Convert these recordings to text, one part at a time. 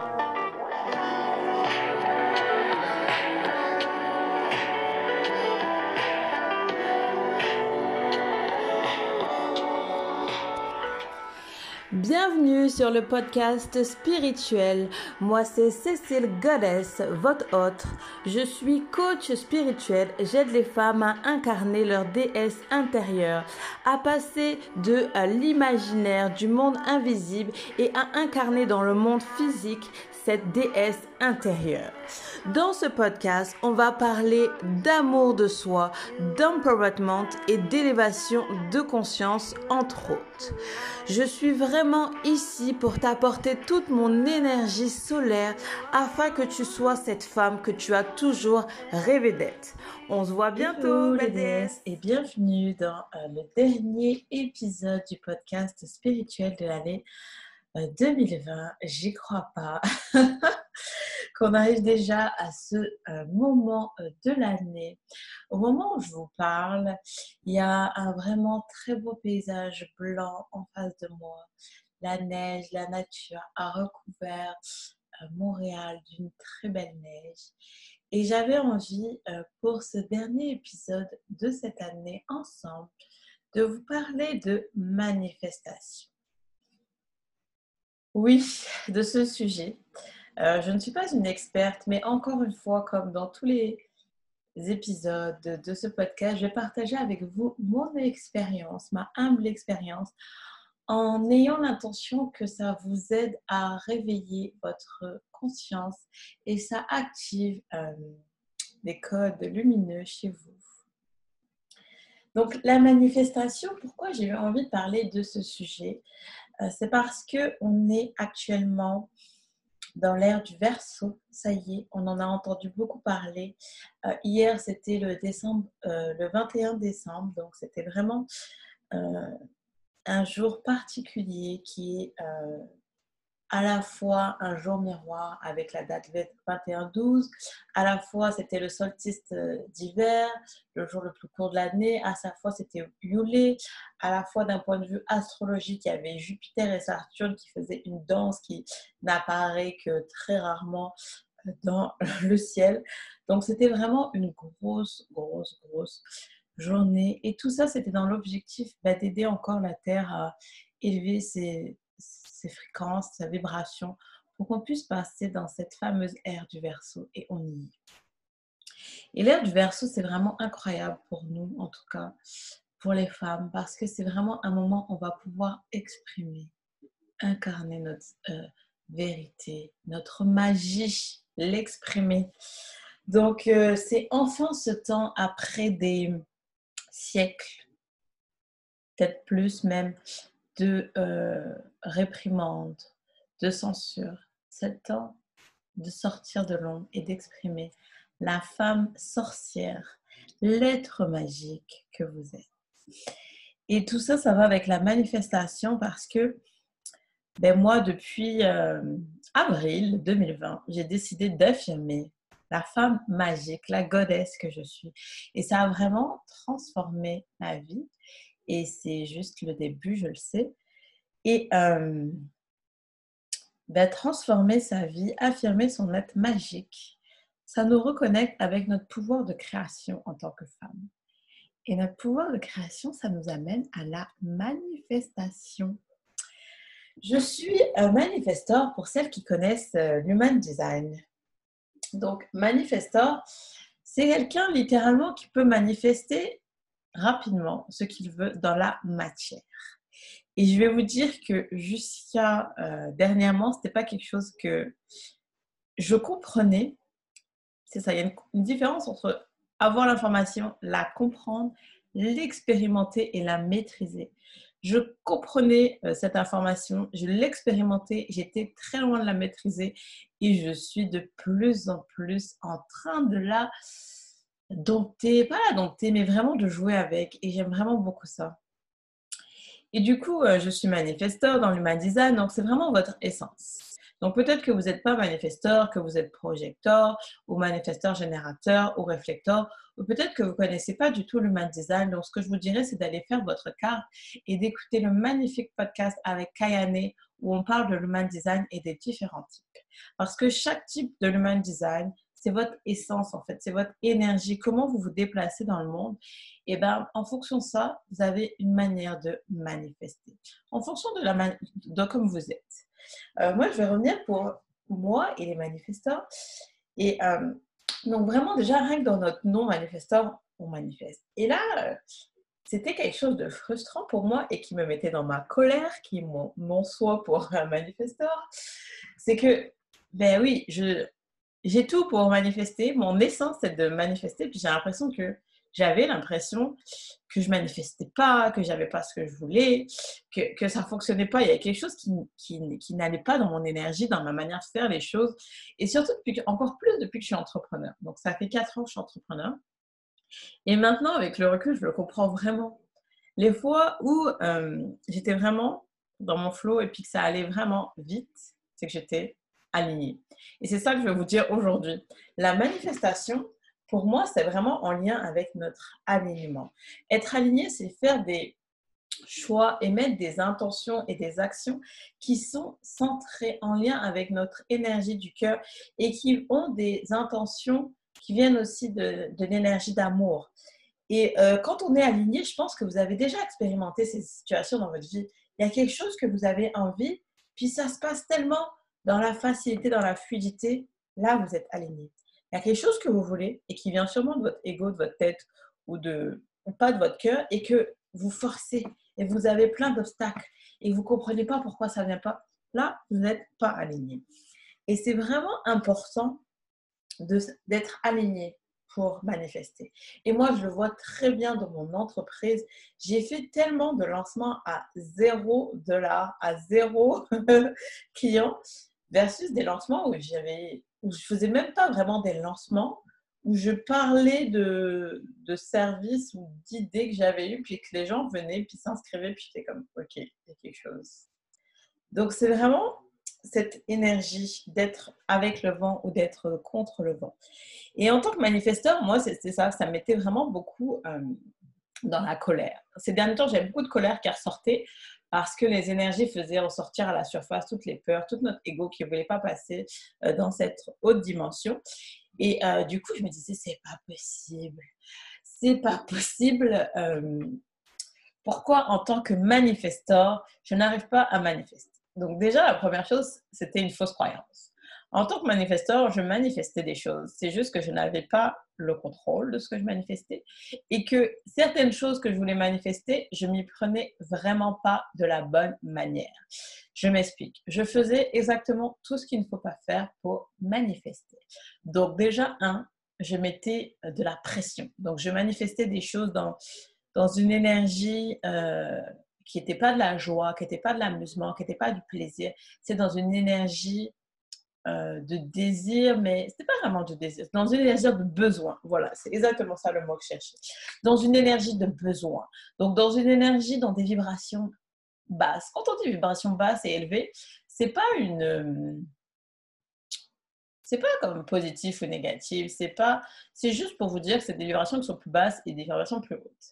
you. Bienvenue sur le podcast spirituel. Moi, c'est Cécile Goddess, votre hôte. Je suis coach spirituel. J'aide les femmes à incarner leur déesse intérieure, à passer de l'imaginaire du monde invisible et à incarner dans le monde physique cette déesse intérieure. Dans ce podcast, on va parler d'amour de soi, d'empowerment et d'élévation de conscience, entre autres. Je suis vraiment ici pour t'apporter toute mon énergie solaire afin que tu sois cette femme que tu as toujours rêvé d'être. On se voit bientôt, les déesses, et bienvenue dans euh, le dernier épisode du podcast spirituel de l'année 2020, euh, j'y crois pas qu'on arrive déjà à ce euh, moment euh, de l'année. Au moment où je vous parle, il y a un vraiment très beau paysage blanc en face de moi. La neige, la nature a recouvert Montréal d'une très belle neige. Et j'avais envie, pour ce dernier épisode de cette année ensemble, de vous parler de manifestation. Oui, de ce sujet. Euh, je ne suis pas une experte, mais encore une fois, comme dans tous les épisodes de ce podcast, je vais partager avec vous mon expérience, ma humble expérience, en ayant l'intention que ça vous aide à réveiller votre conscience et ça active euh, des codes lumineux chez vous. Donc la manifestation, pourquoi j'ai eu envie de parler de ce sujet? C'est parce que on est actuellement dans l'ère du verso. Ça y est, on en a entendu beaucoup parler. Euh, hier, c'était le, décembre, euh, le 21 décembre, donc c'était vraiment un jour particulier qui est à la fois un jour miroir avec la date 21-12, à la fois c'était le solstice euh, d'hiver, le jour le plus court de l'année, à sa fois c'était Yule, à la fois d'un point de vue astrologique, il y avait Jupiter et Saturne qui faisaient une danse qui n'apparaît que très rarement euh, dans le ciel. Donc c'était vraiment une grosse, grosse, grosse journée. Et tout ça, c'était dans l'objectif bah, d'aider encore la Terre à élever ses ses fréquences, sa vibration, pour qu'on puisse passer dans cette fameuse ère du verso et on y est. Et l'ère du verso, c'est vraiment incroyable pour nous, en tout cas pour les femmes, parce que c'est vraiment un moment où on va pouvoir exprimer, incarner notre euh, vérité, notre magie, l'exprimer. Donc, euh, c'est enfin ce temps après des siècles, peut-être plus même, de euh, réprimande, de censure. C'est le temps de sortir de l'ombre et d'exprimer la femme sorcière, l'être magique que vous êtes. Et tout ça, ça va avec la manifestation parce que ben moi, depuis euh, avril 2020, j'ai décidé d'affirmer la femme magique, la goddess que je suis. Et ça a vraiment transformé ma vie et c'est juste le début, je le sais. Et euh, ben, transformer sa vie, affirmer son être magique, ça nous reconnecte avec notre pouvoir de création en tant que femme. Et notre pouvoir de création, ça nous amène à la manifestation. Je suis un manifestor pour celles qui connaissent euh, l'human design. Donc, manifestor, c'est quelqu'un littéralement qui peut manifester rapidement ce qu'il veut dans la matière. Et je vais vous dire que jusqu'à euh, dernièrement, ce n'était pas quelque chose que je comprenais. C'est ça, il y a une, différence entre avoir l'information, la comprendre, l'expérimenter et la maîtriser. Je comprenais euh, cette information, je l'expérimentais, j'étais très loin de la maîtriser et je suis de plus en plus en train de la dompter, pas la dompter, mais vraiment de jouer avec. Et j'aime vraiment beaucoup ça. Et du coup, euh, je suis manifesteur dans l'human design, donc c'est vraiment votre essence. Donc peut-être que vous n'êtes pas manifesteur, que vous êtes projecteur ou manifesteur générateur ou réflecteur, ou peut-être que vous ne connaissez pas du tout l'human design. Donc ce que je vous dirais, c'est d'aller faire votre carte et d'écouter le magnifique podcast avec Kayane où on parle de l'human design et des différents types. Parce que chaque type de human design, c'est votre essence en fait, c'est votre énergie, comment vous vous déplacez dans le monde? Et bien, en fonction de ça, vous avez une manière de manifester. En fonction de, la de comme vous êtes. Euh, moi, je vais revenir pour moi et les manifestants. Et euh, donc, vraiment, déjà, rien que dans notre nom manifesteur, on manifeste. Et là, c'était quelque chose de frustrant pour moi et qui me mettait dans ma colère, qui mon, soi pour un manifesteur. C'est que, ben oui, je, j'ai tout pour manifester. Mon essence, c'est de manifester. Puis j'ai l'impression que j'avais l'impression que je manifestais pas, que j'avais pas ce que je voulais, que, que ça fonctionnait pas. Il y a quelque chose qui, qui, n'allait pas dans mon énergie, dans ma manière de faire les choses. Et surtout, depuis encore plus depuis que je suis entrepreneur. Donc, ça fait quatre ans que je suis entrepreneur. Et maintenant, avec le recul, je le comprends vraiment. Les fois où euh, j'étais vraiment dans mon flow et puis que ça allait vraiment vite, c'est que j'étais alignée. Et c'est ça que je vais vous dire aujourd'hui. La manifestation, pour moi, c'est vraiment en lien avec notre alignement. Être aligné, c'est faire des choix et mettre des intentions et des actions qui sont centrées en lien avec notre énergie du cœur et qui ont des intentions qui viennent aussi de, l'énergie d'amour. Et euh, quand on est aligné, je pense que vous avez déjà expérimenté ces situations dans votre vie. Il y a quelque chose que vous avez envie, puis ça se passe tellement dans la facilité, dans la fluidité. Là, vous êtes aligné. Il y a quelque chose que vous voulez et qui vient sûrement de votre ego, de votre tête ou de pas de votre cœur et que vous forcez et vous avez plein d'obstacles et vous comprenez pas pourquoi ça vient pas. Là, vous n'êtes pas aligné. Et c'est vraiment important d'être aligné pour manifester. Et moi, je le vois très bien dans mon entreprise. J'ai fait tellement de lancements à zéro dollar, à zéro client, versus des lancements où j'avais, où je faisais même pas vraiment des lancements, où je parlais de, de services ou d'idées que j'avais eues, puis que les gens venaient, puis s'inscrivaient, puis j'étais comme, OK, il y a quelque chose. Donc, c'est vraiment cette énergie d'être avec le vent ou d'être contre le vent. Et en tant que manifesteur, moi, c'est ça, ça mettait vraiment beaucoup euh, dans la colère. Ces derniers temps, j'avais beaucoup de colère qui ressortait parce que les énergies faisaient ressortir à la surface toutes les peurs, tout notre ego qui ne voulait pas passer euh, dans cette haute dimension. Et euh, du coup, je me disais, c'est pas possible. C'est pas possible. pourquoi, en tant que manifesteur, je n'arrive pas à manifester? Donc déjà, la première chose, c'était une fausse croyance. En tant que manifesteur, je manifestais des choses. C'est juste que je n'avais pas le contrôle de ce que je manifestais et que certaines choses que je voulais manifester, je m'y prenais vraiment pas de la bonne manière. Je m'explique. Je faisais exactement tout ce qu'il ne faut pas faire pour manifester. Donc déjà, un, je mettais de la pression. Donc je manifestais des choses dans, dans une énergie euh, qui n'était pas de la joie, qui n'était pas de l'amusement, qui n'était pas du plaisir. C'est dans une énergie euh, de désir, mais ce n'était pas vraiment du désir, dans une énergie de besoin. Voilà, c'est exactement ça le mot que je cherchais. Dans une énergie de besoin. Donc, dans une énergie, dans des vibrations basses. Quand on dit vibration basse et élevée, c'est pas une. Euh, c'est pas comme positif ou négatif, c'est pas. C'est juste pour vous dire que c'est des vibrations qui sont plus basses et des vibrations plus hautes.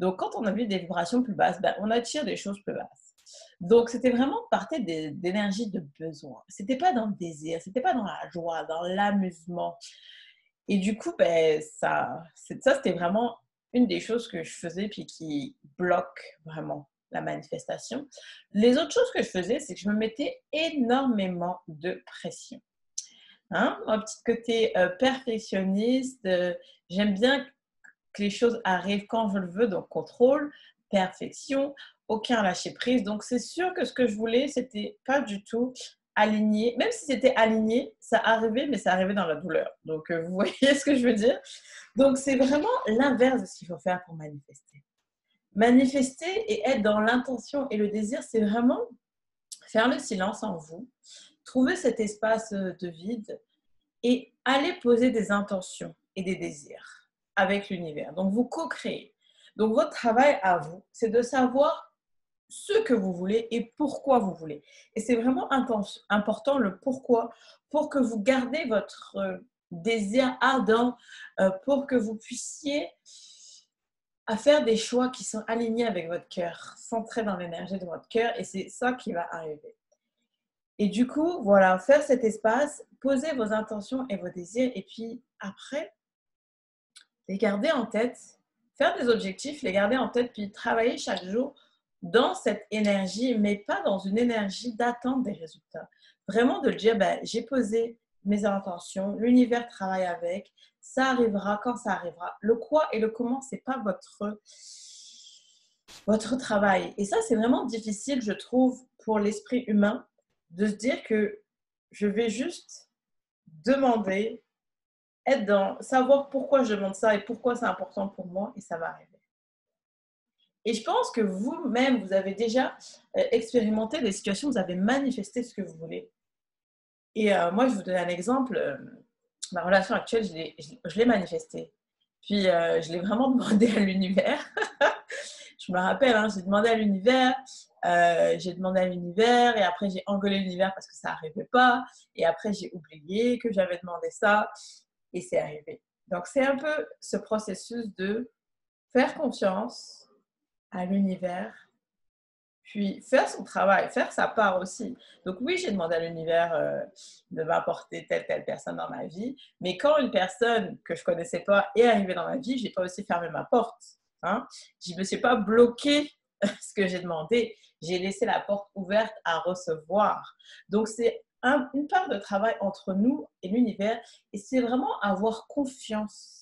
Donc, quand on a vu des vibrations plus basses, ben, on attire des choses plus basses. Donc, c'était vraiment partir d'énergie de besoin. C'était pas dans le désir, c'était pas dans la joie, dans l'amusement. Et du coup, ben, ça, ça c'était vraiment une des choses que je faisais puis qui bloque vraiment la manifestation. Les autres choses que je faisais, c'est que je me mettais énormément de pression. Hein? Mon petit côté euh, perfectionniste, euh, j'aime bien que les choses arrivent quand je le veux, donc contrôle, perfection, aucun lâcher prise. Donc c'est sûr que ce que je voulais, c'était pas du tout aligné. Même si c'était aligné, ça arrivait, mais ça arrivait dans la douleur. Donc euh, vous voyez ce que je veux dire? Donc c'est vraiment l'inverse de ce qu'il faut faire pour manifester. Manifester et être dans l'intention et le désir, c'est vraiment faire le silence en vous, trouver cet espace de vide et aller poser des intentions et des désirs avec l'univers. Donc, vous co-créez. Donc, votre travail à vous, c'est de savoir ce que vous voulez et pourquoi vous voulez. Et c'est vraiment important le pourquoi pour que vous gardez votre euh, désir ardent, euh, pour que vous puissiez faire des choix qui sont alignés avec votre cœur, centrés dans l'énergie de votre cœur. Et c'est ça qui va arriver. Et du coup, voilà, faire cet espace, poser vos intentions et vos désirs, et puis après, les garder en tête, faire des objectifs, les garder en tête, puis travailler chaque jour dans cette énergie, mais pas dans une énergie d'attente des résultats. Vraiment de dire, ben, j'ai posé mes intentions, l'univers travaille avec, ça arrivera quand ça arrivera. Le quoi et le comment, c'est pas votre votre travail. Et ça, c'est vraiment difficile, je trouve, pour l'esprit humain, de se dire que je vais juste demander, être dans, savoir pourquoi je demande ça et pourquoi c'est important pour moi, et ça va arriver. Et je pense que vous-même, vous avez déjà euh, expérimenté des situations où vous avez manifesté ce que vous voulez. Et euh, moi, je vous donne un exemple. Euh, ma relation actuelle, je l'ai manifestée. Puis, je l'ai vraiment demandé à l'univers. je me rappelle, hein, j'ai demandé à l'univers, j'ai demandé à l'univers, et après, j'ai engueulé l'univers parce que ça n'arrivait pas. Et après, j'ai oublié que j'avais demandé ça, et c'est arrivé. Donc, c'est un peu ce processus de faire confiance, à l'univers, puis faire son travail, faire sa part aussi. Donc oui, j'ai demandé à l'univers euh, de m'apporter telle, telle personne dans ma vie, mais quand une personne que je connaissais pas est arrivée dans ma vie, j'ai pas aussi fermé ma porte. Hein? Je me suis pas bloqué ce que j'ai demandé, j'ai laissé la porte ouverte à recevoir. Donc c'est une part de travail entre nous et l'univers, et c'est vraiment avoir confiance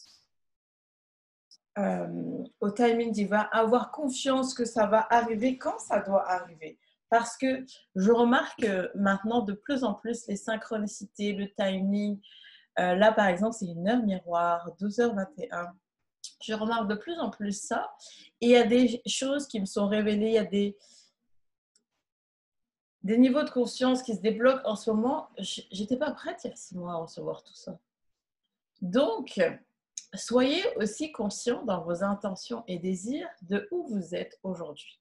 euh, au timing divin, avoir confiance que ça va arriver quand ça doit arriver. Parce que je remarque maintenant de plus en plus les synchronicités, le timing. Euh, là, par exemple, c'est une heure miroir, 12h21. Je remarque de plus en plus ça. Et il y a des choses qui me sont révélées, il y a des, des niveaux de conscience qui se débloquent en ce moment. J'étais pas prête il y a six mois à recevoir tout ça. Donc, soyez aussi conscient dans vos intentions et désirs de où vous êtes aujourd'hui.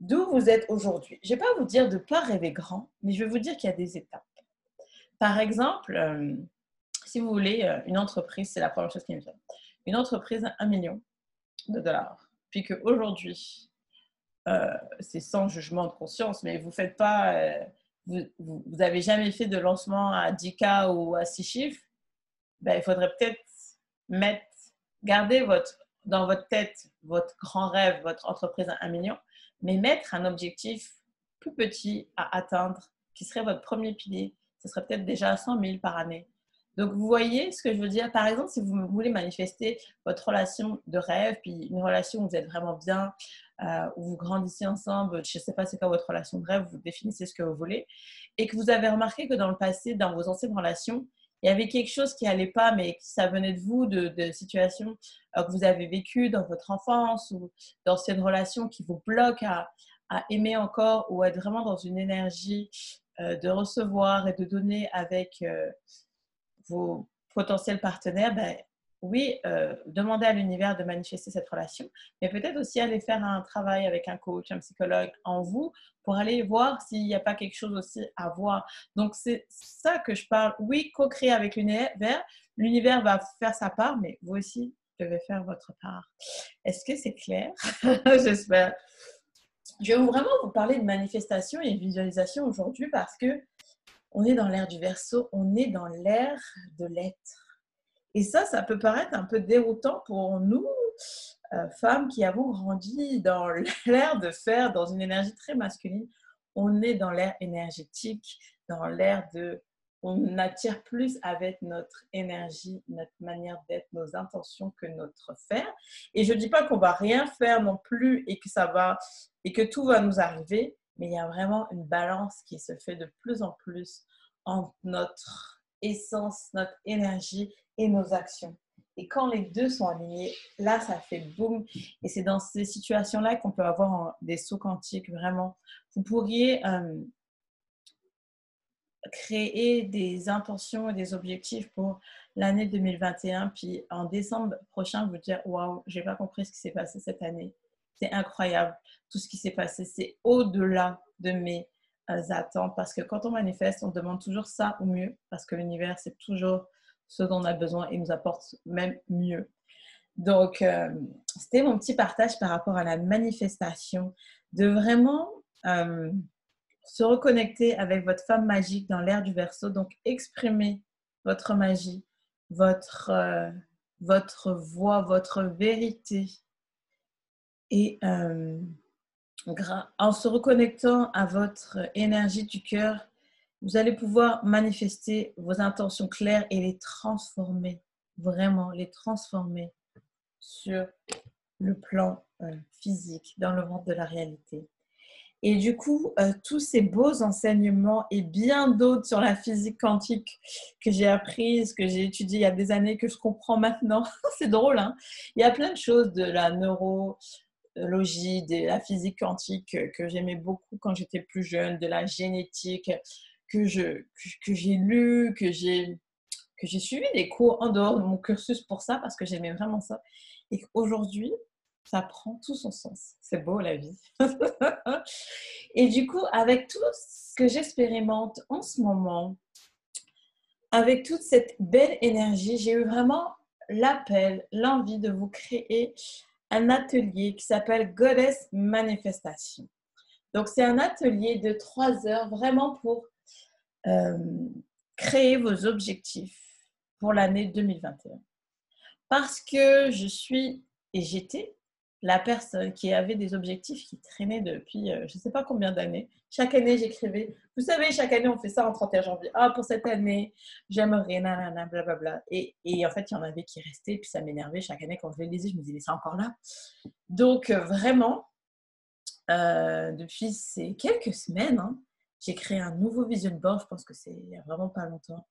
D'où vous êtes aujourd'hui. Je ne vais pas vous dire de ne pas rêver grand, mais je vais vous dire qu'il y a des étapes. Par exemple, euh, si vous voulez euh, une entreprise, c'est la première chose qui me vient. Une entreprise à 1 million de dollars. Puis qu'aujourd'hui, euh, c'est sans jugement de conscience, mais vous faites pas, vous n'avez jamais fait de lancement à 10K ou à 6 chiffres, ben, il faudrait peut-être mettre, gardez votre, dans votre tête votre grand rêve, votre entreprise à 1 million, mais mettre un objectif plus petit à atteindre, qui serait votre premier pilier. Ce serait peut-être déjà 100 000 par année. Donc, vous voyez ce que je veux dire? Par exemple, si vous voulez manifester votre relation de rêve, puis une relation où vous êtes vraiment bien, euh, où vous grandissez ensemble, je ne sais pas c'est quoi votre relation de rêve, vous définissez ce que vous voulez, et que vous avez remarqué que dans le passé, dans vos anciennes relations, il y avait quelque chose qui n'allait pas, mais ça venait de vous, de, situations euh, que vous avez vécues dans votre enfance ou d'anciennes relations qui vous bloquent à, aimer encore ou être vraiment dans une énergie euh, de recevoir et de donner avec euh, vos potentiels partenaires, ben, oui, euh, demander à l'univers de manifester cette relation, mais peut-être aussi aller faire un travail avec un coach, un psychologue en vous pour aller voir s'il n'y a pas quelque chose aussi à voir. Donc, c'est ça que je parle. Oui, co-créer avec l'univers. L'univers va faire sa part, mais vous aussi devez faire votre part. Est-ce que c'est clair? J'espère. Je vais vraiment vous parler de manifestation et de visualisation aujourd'hui parce que on est dans l'ère du verso, on est dans l'ère de l'être. Et ça, ça peut paraître un peu déroutant pour nous, euh, femmes qui avons grandi dans l'ère de faire, dans une énergie très masculine. On est dans l'ère énergétique, dans l'ère de... On attire plus avec notre énergie, notre manière d'être, nos intentions que notre faire. Et je ne dis pas qu'on va rien faire non plus et que ça va et que tout va nous arriver, mais il y a vraiment une balance qui se fait de plus en plus entre notre essence, notre énergie et nos actions. Et quand les deux sont alignés, là, ça fait boum. Et c'est dans ces situations-là qu'on peut avoir des sauts quantiques, vraiment. Vous pourriez euh, créer des intentions et des objectifs pour l'année 2021, puis en décembre prochain, vous dire Waouh, j'ai pas compris ce qui s'est passé cette année. C'est incroyable, tout ce qui s'est passé. C'est au-delà de mes euh, attentes, parce que quand on manifeste, on demande toujours ça ou mieux, parce que l'univers, c'est toujours ce dont on a besoin et nous apporte même mieux. Donc, euh, c'était mon petit partage par rapport à la manifestation, de vraiment euh, se reconnecter avec votre femme magique dans l'ère du verso. Donc, exprimer votre magie, votre, euh, votre voix, votre vérité. Et en se reconnectant à votre énergie du cœur, vous allez pouvoir manifester vos intentions claires et les transformer, vraiment les transformer sur le plan euh, physique, dans le monde de la réalité. Et du coup, euh, tous ces beaux enseignements et bien d'autres sur la physique quantique que j'ai apprises, que j'ai étudiées il y a des années, que je comprends maintenant, c'est drôle, hein il y a plein de choses de la neurologie, de la physique quantique que j'aimais beaucoup quand j'étais plus jeune, de la génétique que je que j'ai lu, que j'ai que j'ai suivi des cours en dehors de mon cursus pour ça parce que j'aimais vraiment ça. Et qu'aujourd'hui, ça prend tout son sens. C'est beau la vie. et du coup, avec tout ce que j'expérimente en ce moment, avec toute cette belle énergie, j'ai eu vraiment l'appel, l'envie de vous créer un atelier qui s'appelle Goddess Manifestation. Donc, c'est un atelier de trois heures vraiment pour euh, créer vos objectifs pour l'année 2021. Parce que je suis et j'étais la personne qui avait des objectifs qui traînaient depuis euh, je ne sais pas combien d'années. Chaque année, j'écrivais. Vous savez, chaque année, on fait ça en 31 janvier. Ah, pour cette année, j'aimerais, nanana, blablabla. Et, et en fait, il y en avait qui restaient, puis ça m'énervait. Chaque année, quand je les lisais, je me disais, c'est encore là. Donc, euh, vraiment, euh, depuis ces quelques semaines, hein, j'ai créé un nouveau vision board. Je pense que c'est il n'y a vraiment pas longtemps.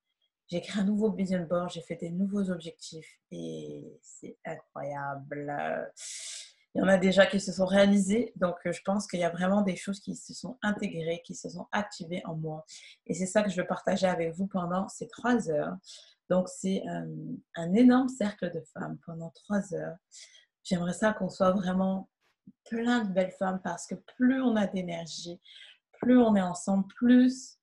J'ai créé un nouveau vision board, j'ai fait des nouveaux objectifs et c'est incroyable. Il y en a déjà qui se sont réalisés. Donc, euh, je pense qu'il y a vraiment des choses qui se sont intégrées, qui se sont activées en moi. Et c'est ça que je veux partager avec vous pendant ces trois heures. Donc, c'est euh, un, énorme cercle de femmes pendant trois heures. J'aimerais ça qu'on soit vraiment plein de belles femmes parce que plus on a d'énergie, plus on est ensemble, plus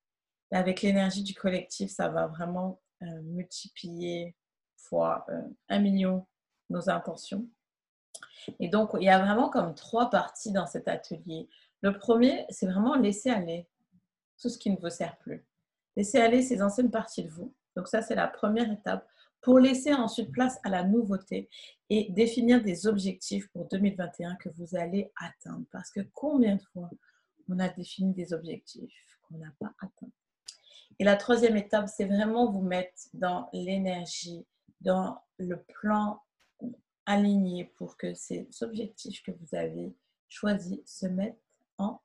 avec l'énergie du collectif, ça va vraiment euh, multiplier fois un million nos intentions. Et donc, il y a vraiment comme trois parties dans cet atelier. Le premier, c'est vraiment laisser aller tout ce qui ne vous sert plus. Laisser aller ces anciennes parties de vous. Donc ça, c'est la première étape pour laisser ensuite place à la nouveauté et définir des objectifs pour 2021 que vous allez atteindre. Parce que combien de fois on a défini des objectifs qu'on n'a pas atteints Et la troisième étape, c'est vraiment vous mettre dans l'énergie, dans le plan aligné pour que ces objectifs que vous avez choisis se mettent en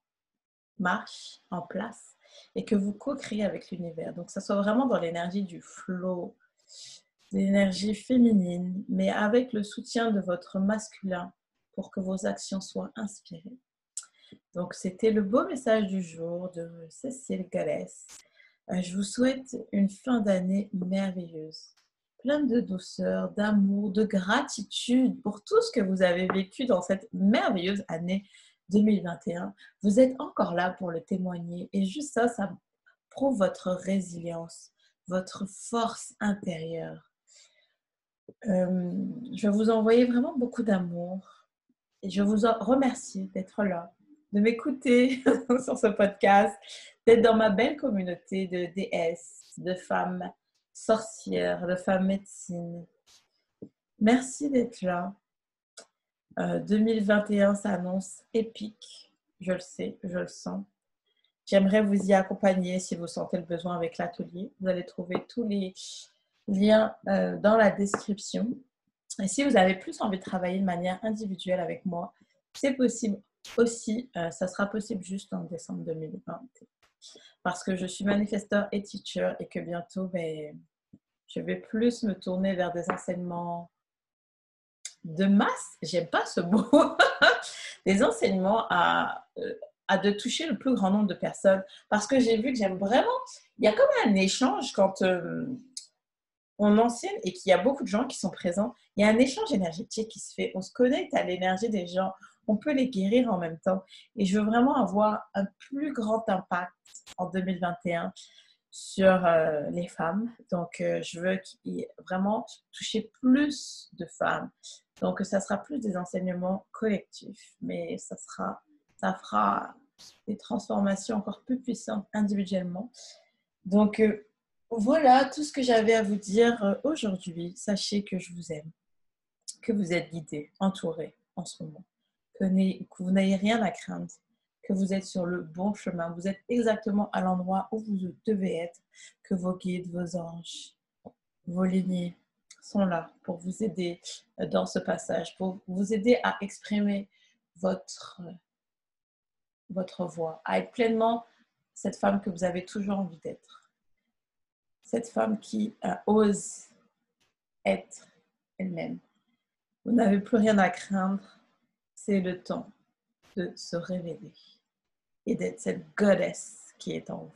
marche, en place et que vous co-créez avec l'univers. Donc, ça soit vraiment dans l'énergie du flow, l'énergie féminine, mais avec le soutien de votre masculin pour que vos actions soient inspirées. Donc, c'était le beau message du jour de Cécile Galès. Euh, je vous souhaite une fin d'année merveilleuse plein de douceur, d'amour, de gratitude pour tout ce que vous avez vécu dans cette merveilleuse année 2021. Vous êtes encore là pour le témoigner et juste ça, ça prouve votre résilience, votre force intérieure. Euh, je vous envoyer vraiment beaucoup d'amour et je vous remercie d'être là, de m'écouter sur ce podcast, d'être dans ma belle communauté de DS, de femmes sorcière, de femme médecine. Merci d'être là. 2021 euh, s'annonce épique, je le sais, je le sens. J'aimerais vous y accompagner si vous sentez le besoin avec l'atelier. Vous allez trouver tous les liens euh, dans la description. Et si vous avez plus envie de travailler de manière individuelle avec moi, c'est possible aussi. Euh, ça sera possible juste en décembre 2020 parce que je suis manifesteur et teacher et que bientôt, ben, je vais plus me tourner vers des enseignements de masse. J'aime pas ce mot. des enseignements à, euh, à de toucher le plus grand nombre de personnes parce que j'ai vu que j'aime vraiment. Il y a comme un échange quand euh, on enseigne et qu'il y a beaucoup de gens qui sont présents. Il y a un échange énergétique qui se fait. On se connecte à l'énergie des gens on peut les guérir en même temps. Et je veux vraiment avoir un plus grand impact en 2021 sur euh, les femmes. Donc, euh, je veux vraiment toucher plus de femmes. Donc, ça sera plus des enseignements collectifs, mais ça sera, ça fera des transformations encore plus puissantes individuellement. Donc, euh, voilà tout ce que j'avais à vous dire aujourd'hui. Sachez que je vous aime, que vous êtes guidés, entourés en ce moment, que, vous n'ayez rien à craindre, que vous êtes sur le bon chemin, vous êtes exactement à l'endroit où vous devez être, que vos guides, vos anges, vos lignées sont là pour vous aider euh, dans ce passage, pour vous aider à exprimer votre, votre voix, à être pleinement cette femme que vous avez toujours envie d'être. Cette femme qui euh, ose être elle-même. Vous n'avez plus rien à craindre. C'est le temps de se révéler et d'être cette goddess qui est en vous.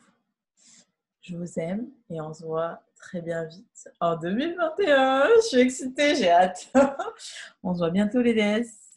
Je vous aime et on se voit très bien vite en 2021. Je suis excitée, j'ai hâte. on se voit bientôt les déesses.